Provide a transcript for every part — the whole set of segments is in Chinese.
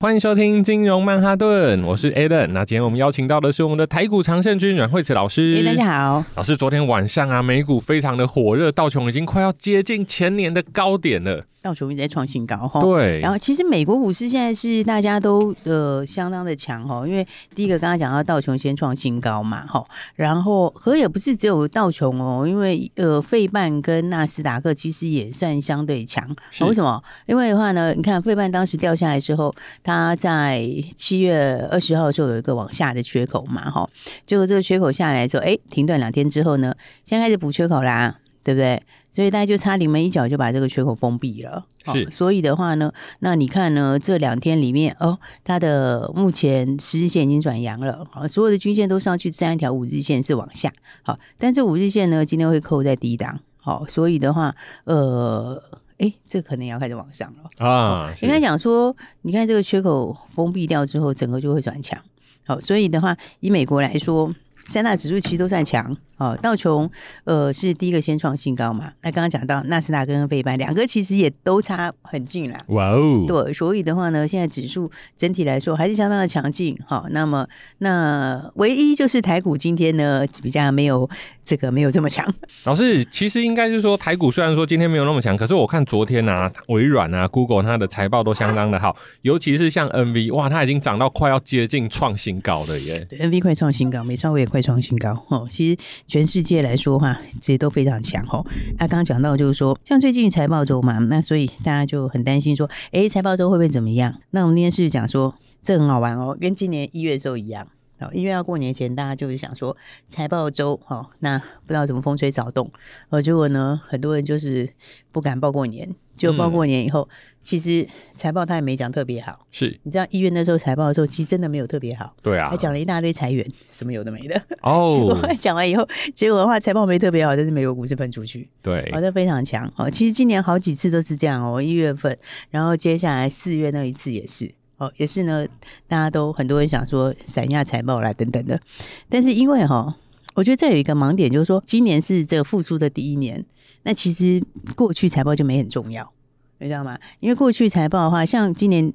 欢迎收听金融曼哈顿，我是 Alan。那今天我们邀请到的是我们的台股常胜军阮慧慈老师。欸，大家好，老师。昨天晚上啊，美股非常的火热，道琼已经快要接近前年的高点了。道琼一直在创新高哈，对。然后其实美国股市现在是大家都呃相当的强哈，因为第一个刚刚讲到道琼先创新高嘛哈，然后可也不是只有道琼哦，因为呃费半跟纳斯达克其实也算相对强。为什么？因为的话呢，你看费半当时掉下来之后，它在七月二十号的时候有一个往下的缺口嘛哈，结果这个缺口下来之后，哎，停顿两天之后呢，现在开始补缺口啦，对不对？所以大家就差临门一脚就把这个缺口封闭了。是、哦，所以的话呢，那你看呢，这两天里面哦，它的目前十日线已经转阳了，好，所有的均线都上去，这样一条五日线是往下，好，但这五日线呢，今天会扣在低档，好，所以的话，呃，哎，这可能要开始往上了啊。应该讲说，你看这个缺口封闭掉之后，整个就会转强，好，所以的话，以美国来说。三大指数其实都算强哦，道琼呃是第一个先创新高嘛。那刚刚讲到纳斯达克跟费班两个其实也都差很近啦。哇哦，对，所以的话呢，现在指数整体来说还是相当的强劲。好，那么那唯一就是台股今天呢比较没有这个没有这么强。老师，其实应该是说台股虽然说今天没有那么强，可是我看昨天啊，微软啊、Google 它的财报都相当的好，尤其是像 NV 哇，它已经涨到快要接近创新高了耶。对，NV 快创新高，没超过也。快创新高哦！其实全世界来说的话，这些都非常强哦。那刚刚讲到就是说，像最近财报周嘛，那所以大家就很担心说，哎，财报周会不会怎么样？那我们今天是讲说，这很好玩哦，跟今年一月的时候一样哦。一月要过年前，大家就是想说财报周哦，那不知道怎么风吹草动，呃，结果呢，很多人就是不敢报过年，就报过年以后。嗯其实财报他也没讲特别好，是。你知道一月那时候财报的时候，其实真的没有特别好，对啊，还讲了一大堆裁员，什么有的没的。哦。结果讲完以后，结果的话财报没特别好，但是美国股市喷出去，对，好像非常强。哦。其实今年好几次都是这样哦，一月份，然后接下来四月那一次也是。哦，也是呢，大家都很多人想说闪一下财报啦等等的，但是因为哈，我觉得这有一个盲点，就是说今年是这个复苏的第一年，那其实过去财报就没很重要。你知道吗？因为过去财报的话，像今年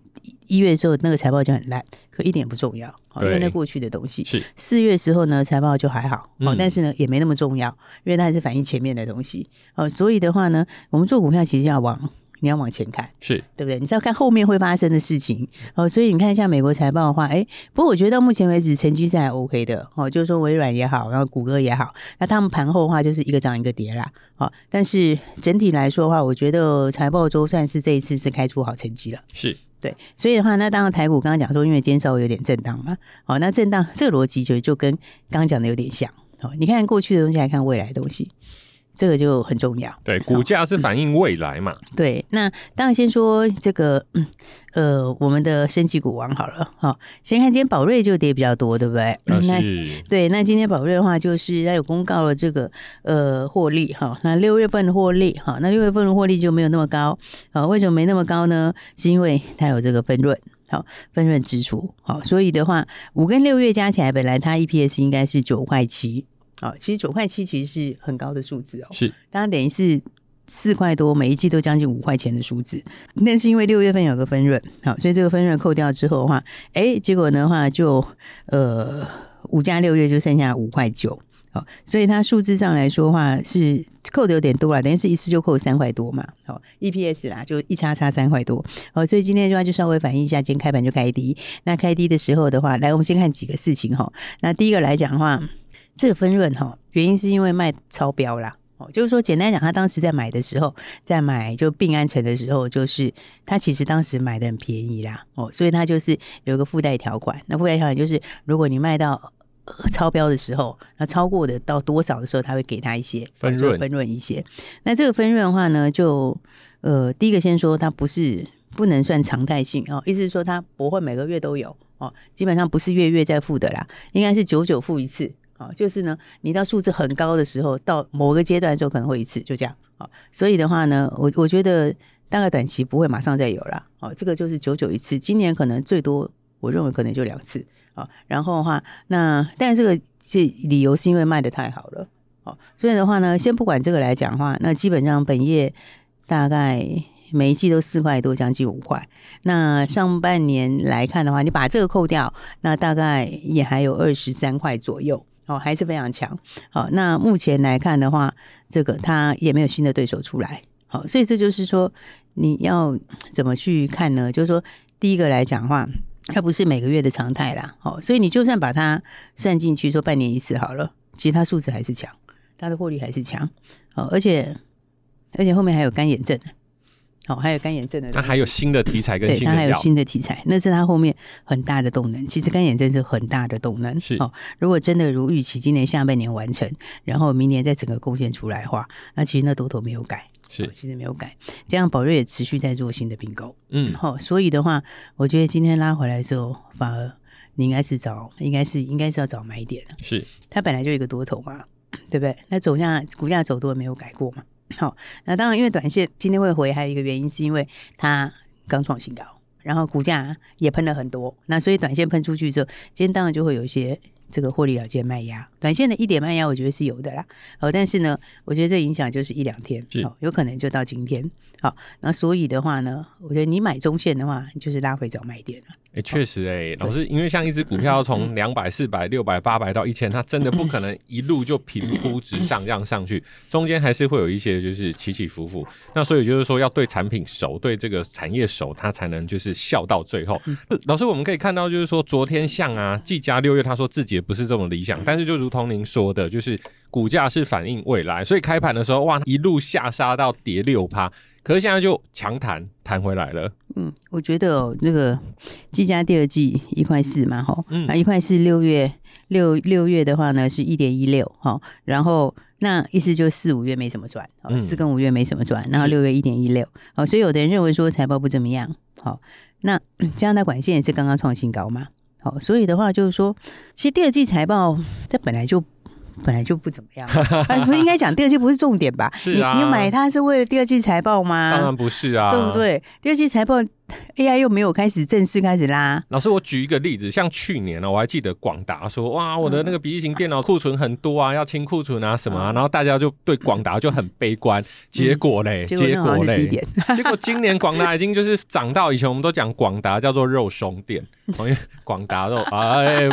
一月的时候，那个财报就很烂，可一点也不重要，因为那过去的东西。是四月的时候呢，财报就还好，哦、嗯，但是呢，也没那么重要，因为它还是反映前面的东西。哦，所以的话呢，我们做股票其实要往。你要往前看，是对不对？你是要看后面会发生的事情哦。所以你看一下美国财报的话，哎，不过我觉得到目前为止成绩是还 OK 的哦。就是说微软也好，然后谷歌也好，那他们盘后的话就是一个涨一个跌啦。哦，但是整体来说的话，我觉得财报周算是这一次是开出好成绩了。是对，所以的话，那当然台股刚刚讲说，因为今天稍微有点震荡嘛，哦，那震荡这个逻辑就就跟刚刚讲的有点像。哦，你看过去的东西，来看未来的东西。这个就很重要，对，股价是反映未来嘛。嗯、对，那当然先说这个，嗯，呃，我们的升级股王好了，好，先看今天宝瑞就跌比较多，对不对？那对，那今天宝瑞的话，就是它有公告了这个呃获利哈，那六月份的获利哈，那六月份的获利就没有那么高，啊，为什么没那么高呢？是因为它有这个分润，好，分润支出，好，所以的话，五跟六月加起来，本来它 EPS 应该是九块七。哦，其实九块七其实是很高的数字哦，是，当然等于是四块多，每一季都将近五块钱的数字。那是因为六月份有个分润，好，所以这个分润扣掉之后的话，哎，结果的话就呃五加六月就剩下五块九，好，所以它数字上来说的话是扣的有点多了，等于是一次就扣三块多嘛，好，EPS 啦就一叉叉三块多，好，所以今天的话就稍微反映一下，今天开盘就开低，那开低的时候的话，来我们先看几个事情哈，那第一个来讲的话。这个分润哈，原因是因为卖超标啦，哦，就是说简单讲，他当时在买的时候，在买就病安城的时候，就是他其实当时买的很便宜啦，哦，所以他就是有一个附带条款，那附带条款就是如果你卖到超标的时候，那超过的到多少的时候，他会给他一些分润，分润一些。那这个分润的话呢，就呃，第一个先说它不是不能算常态性。哦，意思是说它不会每个月都有。哦，基本上不是月月在付的啦，应该是久久付一次。啊，就是呢，你到数字很高的时候，到某个阶段的时候可能会一次，就这样。好，所以的话呢，我我觉得大概短期不会马上再有了。好，这个就是久久一次，今年可能最多，我认为可能就两次。好，然后的话，那但这个是理由是因为卖得太好了。好，所以的话呢，先不管这个来讲的话，那基本上本业大概每一季都四块多，将近五块。那上半年来看的话，你把这个扣掉，那大概也还有二十三块左右。哦，还是非常强。好，那目前来看的话，这个它也没有新的对手出来。好，所以这就是说，你要怎么去看呢？就是说，第一个来讲的话，它不是每个月的常态啦。好，所以你就算把它算进去，说半年一次好了，其他数字还是强，它的获利还是强。好，而且而且后面还有干眼症。哦，还有干眼症的，它还有新的题材跟新的对，它还有新的题材，那是它后面很大的动能。其实干眼症是很大的动能，是哦。如果真的如预期，今年下半年完成，然后明年再整个贡献出来的话，那其实那多头没有改，是、哦、其实没有改。这样宝瑞也持续在做新的并购，嗯，好、哦，所以的话，我觉得今天拉回来之后，反而你应该是找，应该是应该是要找买点的，是它本来就一个多头嘛，对不对？那走向股价走多没有改过嘛。好，那当然，因为短线今天会回，还有一个原因是因为它刚创新高，然后股价也喷了很多，那所以短线喷出去之后，今天当然就会有一些这个获利了结卖压，短线的一点卖压，我觉得是有的啦。好，但是呢，我觉得这影响就是一两天，好，有可能就到今天。好，那所以的话呢，我觉得你买中线的话，就是拉回找卖点了。哎、欸，确实、欸，哎，老师，因为像一只股票从两百、四百、六百、八百到一千，它真的不可能一路就平铺直上这样上去，中间还是会有一些就是起起伏伏。那所以就是说，要对产品熟，对这个产业熟，它才能就是笑到最后。老师，我们可以看到，就是说昨天像啊，技嘉六月他说自己也不是这么理想，但是就如同您说的，就是股价是反映未来，所以开盘的时候哇，一路下杀到跌六趴。可是现在就强弹弹回来了。嗯，我觉得哦，那个技嘉第二季一块四嘛，哈，那一块四六月六六月的话呢是一点一六，哈，然后那意思就是四五月没什么赚，哦，四跟五月没什么赚，然后六月一点一六，好，所以有的人认为说财报不怎么样，好，那 加拿大管线也是刚刚创新高嘛，好，所以的话就是说，其实第二季财报它本来就。本来就不怎么样，不是应该讲第二季不是重点吧？是啊，你你买它是为了第二季财报吗？当然不是啊，对不对？第二季财报。AI 又没有开始正式开始拉。老师，我举一个例子，像去年呢，我还记得广达说，哇，我的那个笔记型电脑库存很多啊，要清库存啊什么啊，然后大家就对广达就很悲观。结果嘞，结果嘞，结果今年广达已经就是涨到以前我们都讲广达叫做肉松店，因为广达肉哎，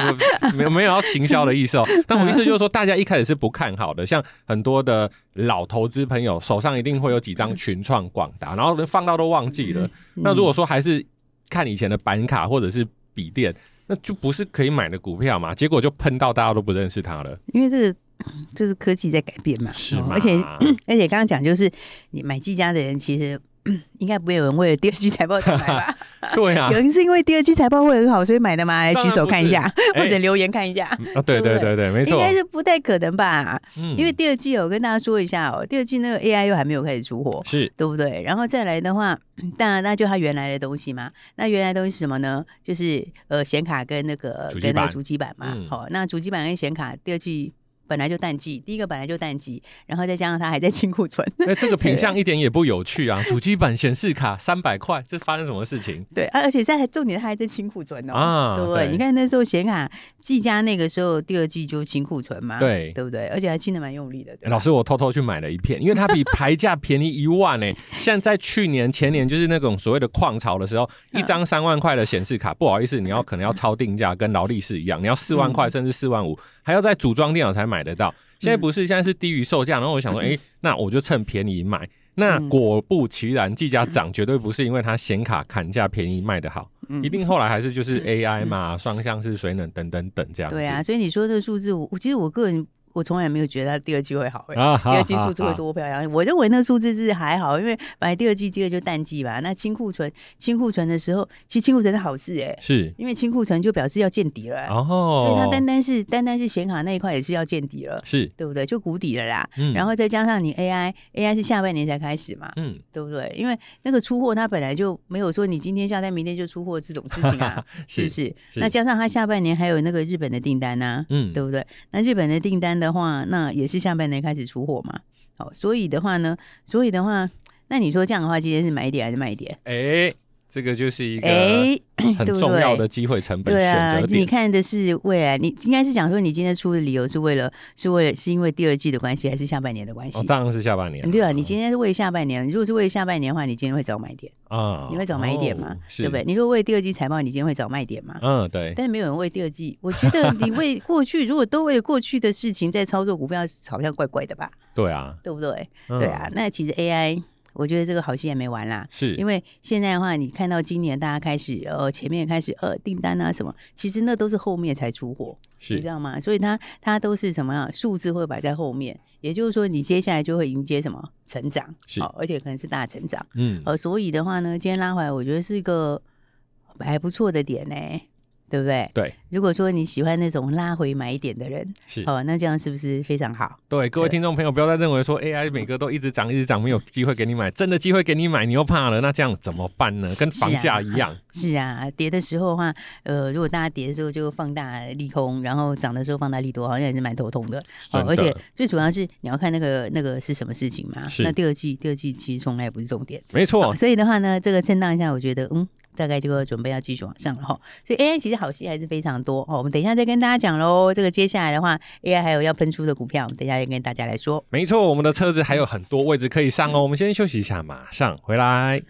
没有没有要行销的意思哦。但我意思就是说，大家一开始是不看好的，像很多的老投资朋友手上一定会有几张群创、广达，然后放到都忘记了。那如果说还是看以前的板卡或者是笔电，那就不是可以买的股票嘛？结果就喷到大家都不认识它了。因为这个就是科技在改变嘛，是嘛？而且而且刚刚讲就是你买技嘉的人其实。应该不会有人为了第二季财报才买吧？对啊，有人是因为第二季财报会很好，所以买的吗？来举手看一下，或者留言看一下。啊，对对对对，没错，应该是不太可能吧？嗯，因为第二季我跟大家说一下哦，第二季那个 AI 又还没有开始出货，是对不对？然后再来的话，当 然那就它原来的东西嘛。那原来的东西是什么呢？就是呃显卡跟那个跟那个主机板嘛。好，那主机板跟显卡第二季。本来就淡季，第一个本来就淡季，然后再加上它还在清库存。哎、欸，这个品相一点也不有趣啊！主机板显示卡三百块，这发生什么事情？对啊，而且在重点它还在清库存哦。啊，对不对？对你看那时候显卡技嘉那个时候第二季就清库存嘛，对对不对？而且还清的蛮用力的。老师，我偷偷去买了一片，因为它比牌价便宜一万呢。像在去年前年就是那种所谓的矿潮的时候，一张三万块的显示卡，不好意思，你要可能要超定价，跟劳力士一样，你要四万块甚至四万五，还要在组装电脑才买得到。现在不是，现在是低于售价，然后我想说，哎、欸，那我就趁便宜买。那果不其然，技嘉涨绝对不是因为它显卡砍价便宜卖得好，一定后来还是就是 AI 嘛，双向式水冷等等等这样。对啊，所以你说这个数字，我其实我个人。我从来没有觉得它第二季会好，啊、第二季数字会多漂亮。我认为那个数字是还好，因为本来第二季第二就淡季吧。那清库存，清库存的时候，其实清库存是好事哎、欸，是因为清库存就表示要见底了、欸。哦，所以它单单是单单是显卡那一块也是要见底了，是对不对？就谷底了啦。嗯，然后再加上你 AI，AI AI 是下半年才开始嘛，嗯，对不对？因为那个出货它本来就没有说你今天下单明天就出货这种事情啊，是不是，是？那加上它下半年还有那个日本的订单呐、啊，嗯，对不对？那日本的订单的话，那也是下半年开始出货嘛，好，所以的话呢，所以的话，那你说这样的话，今天是买点还是卖点？哎、欸。这个就是一个很重要的机会成本选择点。对啊，你看的是未来，你应该是想说你今天出的理由是为了，是为了是因为第二季的关系，还是下半年的关系？哦，当然是下半年。对啊，你今天是为下半年。如果是为下半年的话，你今天会找买点啊？你会找买点吗？哦、对不对？你说为第二季财报，你今天会找卖点吗？嗯，对。但是没有人为第二季，我觉得你为 过去，如果都为过去的事情在操作股票，好像怪怪的吧？对啊，对不对？嗯、对啊，那其实 AI。我觉得这个好戏还没完啦，是因为现在的话，你看到今年大家开始呃前面开始呃订单啊什么，其实那都是后面才出货，是你知道吗？所以它它都是什么样数字会摆在后面，也就是说你接下来就会迎接什么成长，是、哦，而且可能是大成长，嗯，呃，所以的话呢，今天拉回来，我觉得是一个还不错的点呢，对不对？对。如果说你喜欢那种拉回买点的人，是哦，那这样是不是非常好？对，各位听众朋友，不要再认为说 AI 每个都一直涨，一直涨，没有机会给你买，真的机会给你买，你又怕了，那这样怎么办呢？跟房价一样 是、啊。跌的时候的话，呃，如果大家跌的时候就放大利空，然后涨的时候放大利多，好像也是蛮头痛的。的哦，而且最主要是你要看那个那个是什么事情嘛。是。那第二季，第二季其实从来也不是重点。没错。所以的话呢，这个震荡一下，我觉得嗯，大概就要准备要继续往上了哈。所以 AI 其实好戏还是非常多哦。我们等一下再跟大家讲喽。这个接下来的话，AI 还有要喷出的股票，我们等一下再跟大家来说。没错，我们的车子还有很多位置可以上哦。我们先休息一下，马上回来。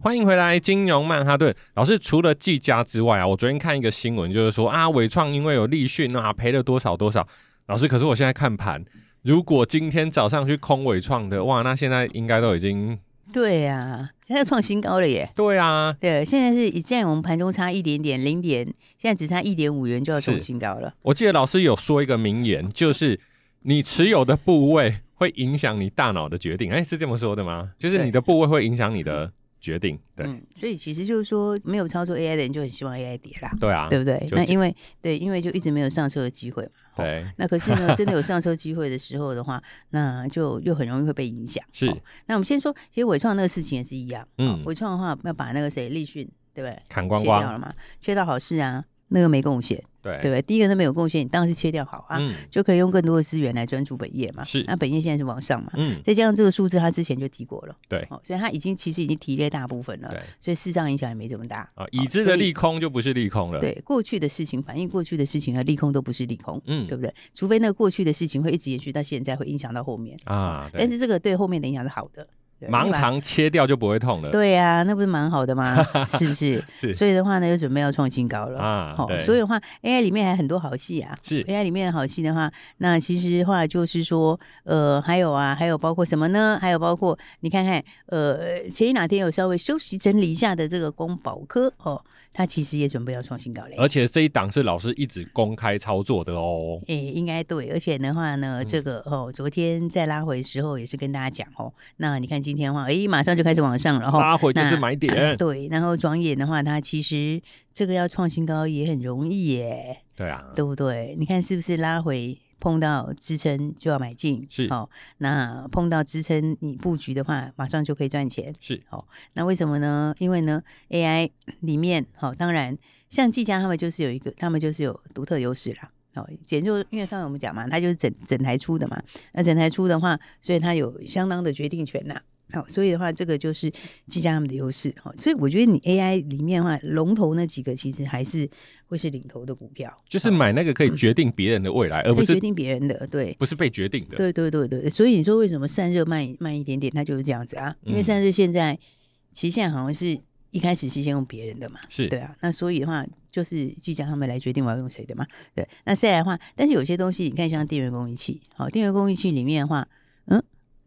欢迎回来，金融曼哈顿老师。除了技嘉之外啊，我昨天看一个新闻，就是说啊，伟创因为有立讯啊，赔了多少多少。老师，可是我现在看盘，如果今天早上去空伟创的，哇，那现在应该都已经 对呀、啊，现在创新高了耶。对啊，对，现在是现在我们盘中差一点点，零点，现在只差一点五元就要创新高了。我记得老师有说一个名言，就是你持有的部位会影响你大脑的决定。哎，是这么说的吗？就是你的部位会影响你的。决定对、嗯，所以其实就是说，没有操作 AI 的人就很希望 AI 跌啦，对啊，对不对？那因为对，因为就一直没有上车的机会嘛，对。那可是呢，真的有上车机会的时候的话，那就又很容易会被影响。是。那我们先说，其实伟创那个事情也是一样，嗯，纬创的话要把那个谁立讯，对不对？砍光光切掉了嘛，切到好事啊。那个没贡献，对。对不对？第一个都没有贡献，你当然是切掉好啊，嗯、就可以用更多的资源来专注本业嘛。是，那本业现在是往上嘛，嗯，再加上这个数字，他之前就提过了，对，哦，所以他已经其实已经提列大部分了，对，所以事实上影响也没这么大。啊。已知的利空就不是利空了，对，过去的事情反映过去的事情和利空都不是利空，嗯，对不对？除非那个过去的事情会一直延续到现在，会影响到后面。啊，但是这个对后面的影响是好的。盲肠切掉就不会痛了。对呀、啊，那不是蛮好的吗？是不是？是。所以的话呢，又准备要创新高了啊。好，所以的话，AI 里面还很多好戏啊。是。AI 里面的好戏的话，那其实的话就是说，呃，还有啊，还有包括什么呢？还有包括你看看，呃，前一两天有稍微休息整理一下的这个光宝科哦。它其实也准备要创新高嘞。而且这一档是老师一直公开操作的哦。哎、欸，应该对。而且的话呢，这个哦，昨天在拉回的时候也是跟大家讲哦。那你看今天的话，哎、欸，马上就开始往上了哈。拉回就是买点。呃、对，然后转眼的话，它其实这个要创新高也很容易耶。对啊，对不对？你看是不是拉回？碰到支撑就要买进，是好、哦。那碰到支撑你布局的话，马上就可以赚钱，是好、哦。那为什么呢？因为呢，AI 里面好、哦，当然像技嘉他们就是有一个，他们就是有独特优势啦。好、哦，简就因为上次我们讲嘛，它就是整整台出的嘛。那整台出的话，所以它有相当的决定权呐。好，所以的话，这个就是技嘉他们的优势。好，所以我觉得你 AI 里面的话，龙头那几个其实还是会是领头的股票。就是买那个可以决定别人的未来，嗯、而不是决定别人的，对，不是被决定的。对对对对，所以你说为什么散热慢慢一点点，它就是这样子啊？因为散热现在期限好像是一开始是先用别人的嘛，是对啊。那所以的话，就是技嘉他们来决定我要用谁的嘛。对，那再来的话，但是有些东西你看，像电源供应器，好，电源供应器里面的话，嗯。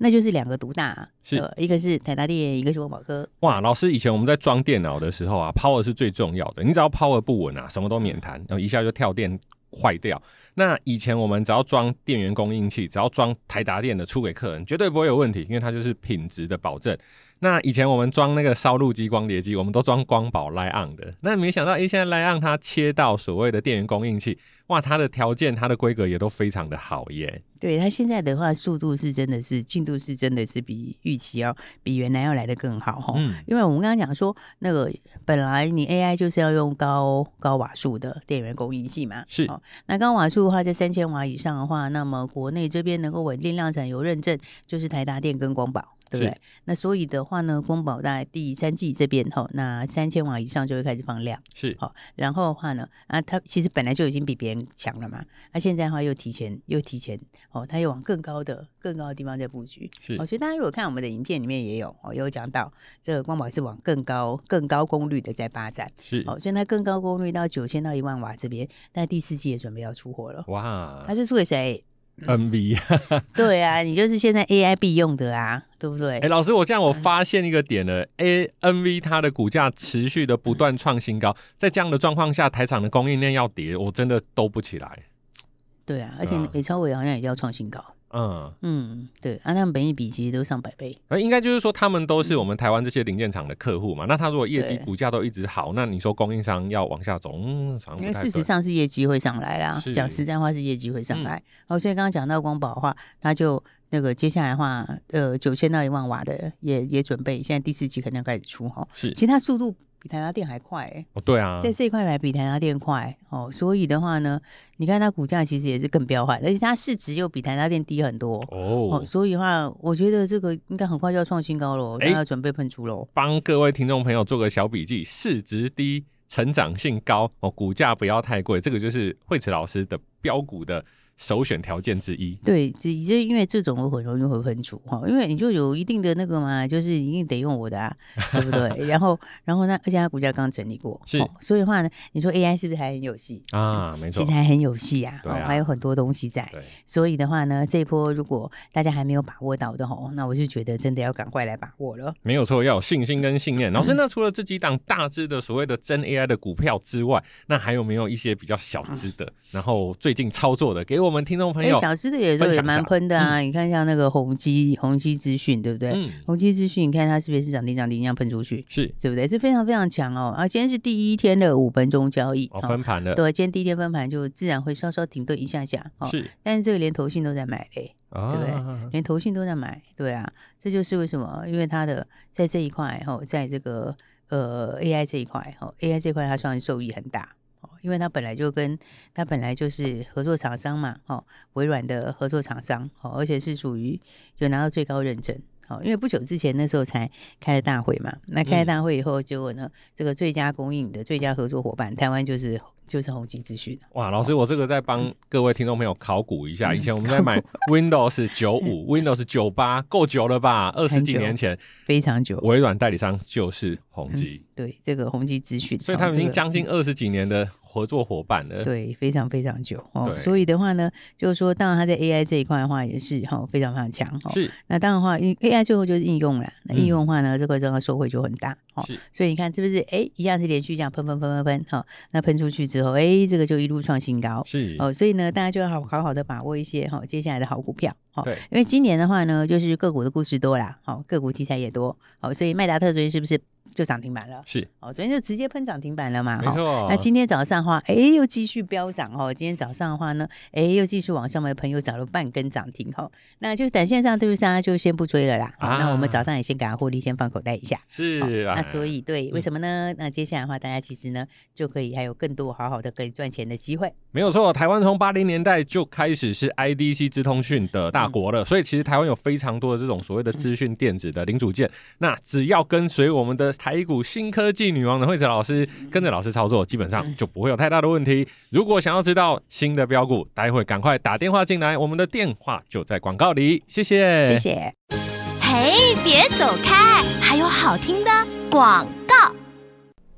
那就是两个独大、啊，是、呃、一个是台达电，一个是文宝科。哇，老师，以前我们在装电脑的时候啊，power 是最重要的。你只要 power 不稳啊，什么都免谈，然后一下就跳电坏掉。那以前我们只要装电源供应器，只要装台达电的出给客人，绝对不会有问题，因为它就是品质的保证。那以前我们装那个烧录机、光碟机，我们都装光宝 Line-On 的。那没想到，哎，现在 Line-On 它切到所谓的电源供应器，哇，它的条件、它的规格也都非常的好耶。对，它现在的话，速度是真的是进度是真的是比预期要比原来要来得更好哈。嗯，因为我们刚刚讲说，那个本来你 AI 就是要用高高瓦数的电源供应器嘛，是。那高瓦数的话，在三千瓦以上的话，那么国内这边能够稳定量产有认证，就是台达电跟光宝。对不对？那所以的话呢，光宝在第三季这边哈，那三千瓦以上就会开始放量，是好。然后的话呢，啊，它其实本来就已经比别人强了嘛，那现在的话又提前又提前哦，它又往更高的更高的地方在布局，是。哦，所以大家如果看我们的影片里面也有哦，有讲到这个光宝是往更高更高功率的在发展，是。哦，所以它更高功率到九千到一万瓦这边，那第四季也准备要出货了。哇，它是出给谁？NV，对啊，你就是现在 AI 必用的啊，对不对？哎、欸，老师，我这样我发现一个点了，A NV 它的股价持续的不断创新高，在这样的状况下，台厂的供应链要跌，我真的兜不起来。对啊，而且美超伟好像也要创新高。嗯嗯嗯，对，啊，他们本益比其实都上百倍，而应该就是说他们都是我们台湾这些零件厂的客户嘛。那他如果业绩股价都一直好，那你说供应商要往下走，嗯，因为事实上是业绩会上来啦。讲实在话是业绩会上来。哦、嗯，所以刚刚讲到光宝的话，他就那个接下来的话，呃，九千到一万瓦的也也准备，现在第四季可能要开始出哈。是，其实它速度。比台达电还快哎、欸！哦，对啊，在这一块还比台达电快哦，所以的话呢，你看它股价其实也是更彪悍，而且它市值又比台达电低很多哦，哦，所以的话，我觉得这个应该很快就要创新高了，大家要准备喷出喽。帮各位听众朋友做个小笔记：市值低、成长性高哦，股价不要太贵，这个就是惠慈老师的标股的。首选条件之一，对，只这因为这种我很容易会分组哈，因为你就有一定的那个嘛，就是一定得用我的啊，对不对？然后，然后呢，而且它股价刚整理过，是，所以的话呢，你说 AI 是不是还很有戏啊？没错，其实还很有戏啊，对啊，还有很多东西在。所以的话呢，这一波如果大家还没有把握到的吼，那我是觉得真的要赶快来把握了。没有错，要有信心跟信念。老师，那除了这几档大只的所谓的真 AI 的股票之外，那还有没有一些比较小只的，然后最近操作的，给我们听众朋友？小只的也都也蛮喷的啊！你看像那个宏基，宏基资讯，对不对？宏基资讯，你看它是不是涨停涨停这样喷出去？是，对不对？这非常非常强哦！啊，今天是第一天的五分钟交易，哦，分盘的。对，今天第一天分盘就自然会稍稍停顿一下下。是，但是这个连投信都在买嘞，对不对？连投信都在买，对啊，这就是为什么，因为它的在这一块哈，在这个呃 AI 这一块哈，AI 这块它算是受益很大。因为他本来就跟他本来就是合作厂商嘛，哦，微软的合作厂商，哦，而且是属于就拿到最高认证，哦，因为不久之前那时候才开了大会嘛，那开了大会以后，结果呢，这个最佳供应的最佳合作伙伴，台湾就是。就是宏碁资讯哇，老师，我这个在帮各位听众朋友考古一下，以前我们在买 Windows 九五、Windows 九八，够久了吧？二十几年前，非常久。微软代理商就是宏碁，对，这个宏碁资讯，所以他们已经将近二十几年的合作伙伴了。对，非常非常久哦。所以的话呢，就是说，当然他在 AI 这一块的话也是哈非常非常强。是。那当然的话，AI 最后就是应用了。那应用的话呢，嗯、这个这个收获就很大。是。所以你看是不是？哎，一样是连续这样喷喷喷喷喷哈。那喷出去之后，哎，这个就一路创新高。是。哦，所以呢，大家就要好好好的把握一些哈接下来的好股票。好，对。因为今年的话呢，就是个股的故事多啦，好，个股题材也多。好，所以麦达特最近是不是？就涨停板了，是哦，昨天就直接喷涨停板了嘛，没错。那今天早上的话，哎，又继续飙涨哦。今天早上的话呢，哎，又继续往上面喷，又涨了半根涨停哈。那就短线上对不对？大家就先不追了啦。啊、那我们早上也先给它获利，先放口袋一下。是、啊，那所以对，为什么呢？嗯、那接下来的话，大家其实呢就可以还有更多好好的可以赚钱的机会。没有错，台湾从八零年代就开始是 IDC 资通讯的大国了，嗯、所以其实台湾有非常多的这种所谓的资讯电子的零组件。嗯、那只要跟随我们的台股新科。技女王的惠子老师跟着老师操作，基本上就不会有太大的问题。如果想要知道新的标股，待会赶快打电话进来，我们的电话就在广告里。谢谢，谢谢。嘿，别走开，还有好听的广告。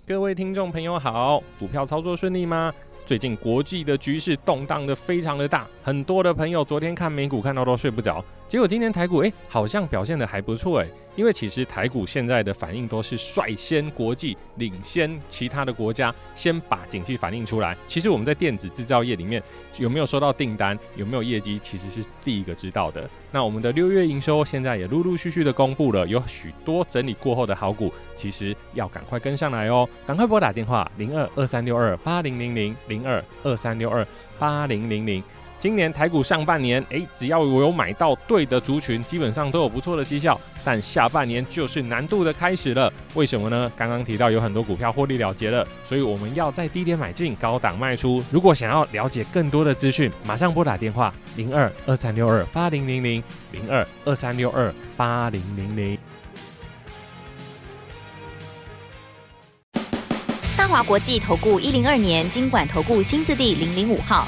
各位听众朋友好，股票操作顺利吗？最近国际的局势动荡的非常的大，很多的朋友昨天看美股看到都睡不着，结果今天台股哎，好像表现得还不错哎。因为其实台股现在的反应都是率先国际领先其他的国家，先把景气反映出来。其实我们在电子制造业里面有没有收到订单，有没有业绩，其实是第一个知道的。那我们的六月营收现在也陆陆续续的公布了，有许多整理过后的好股，其实要赶快跟上来哦，赶快拨打电话零二二三六二八零零零零二二三六二八零零零。今年台股上半年，诶，只要我有买到对的族群，基本上都有不错的绩效。但下半年就是难度的开始了，为什么呢？刚刚提到有很多股票获利了结了，所以我们要在低点买进，高档卖出。如果想要了解更多的资讯，马上拨打电话零二二三六二八零零零零二二三六二八零零零。大华国际投顾一零二年金管投顾新字第零零五号。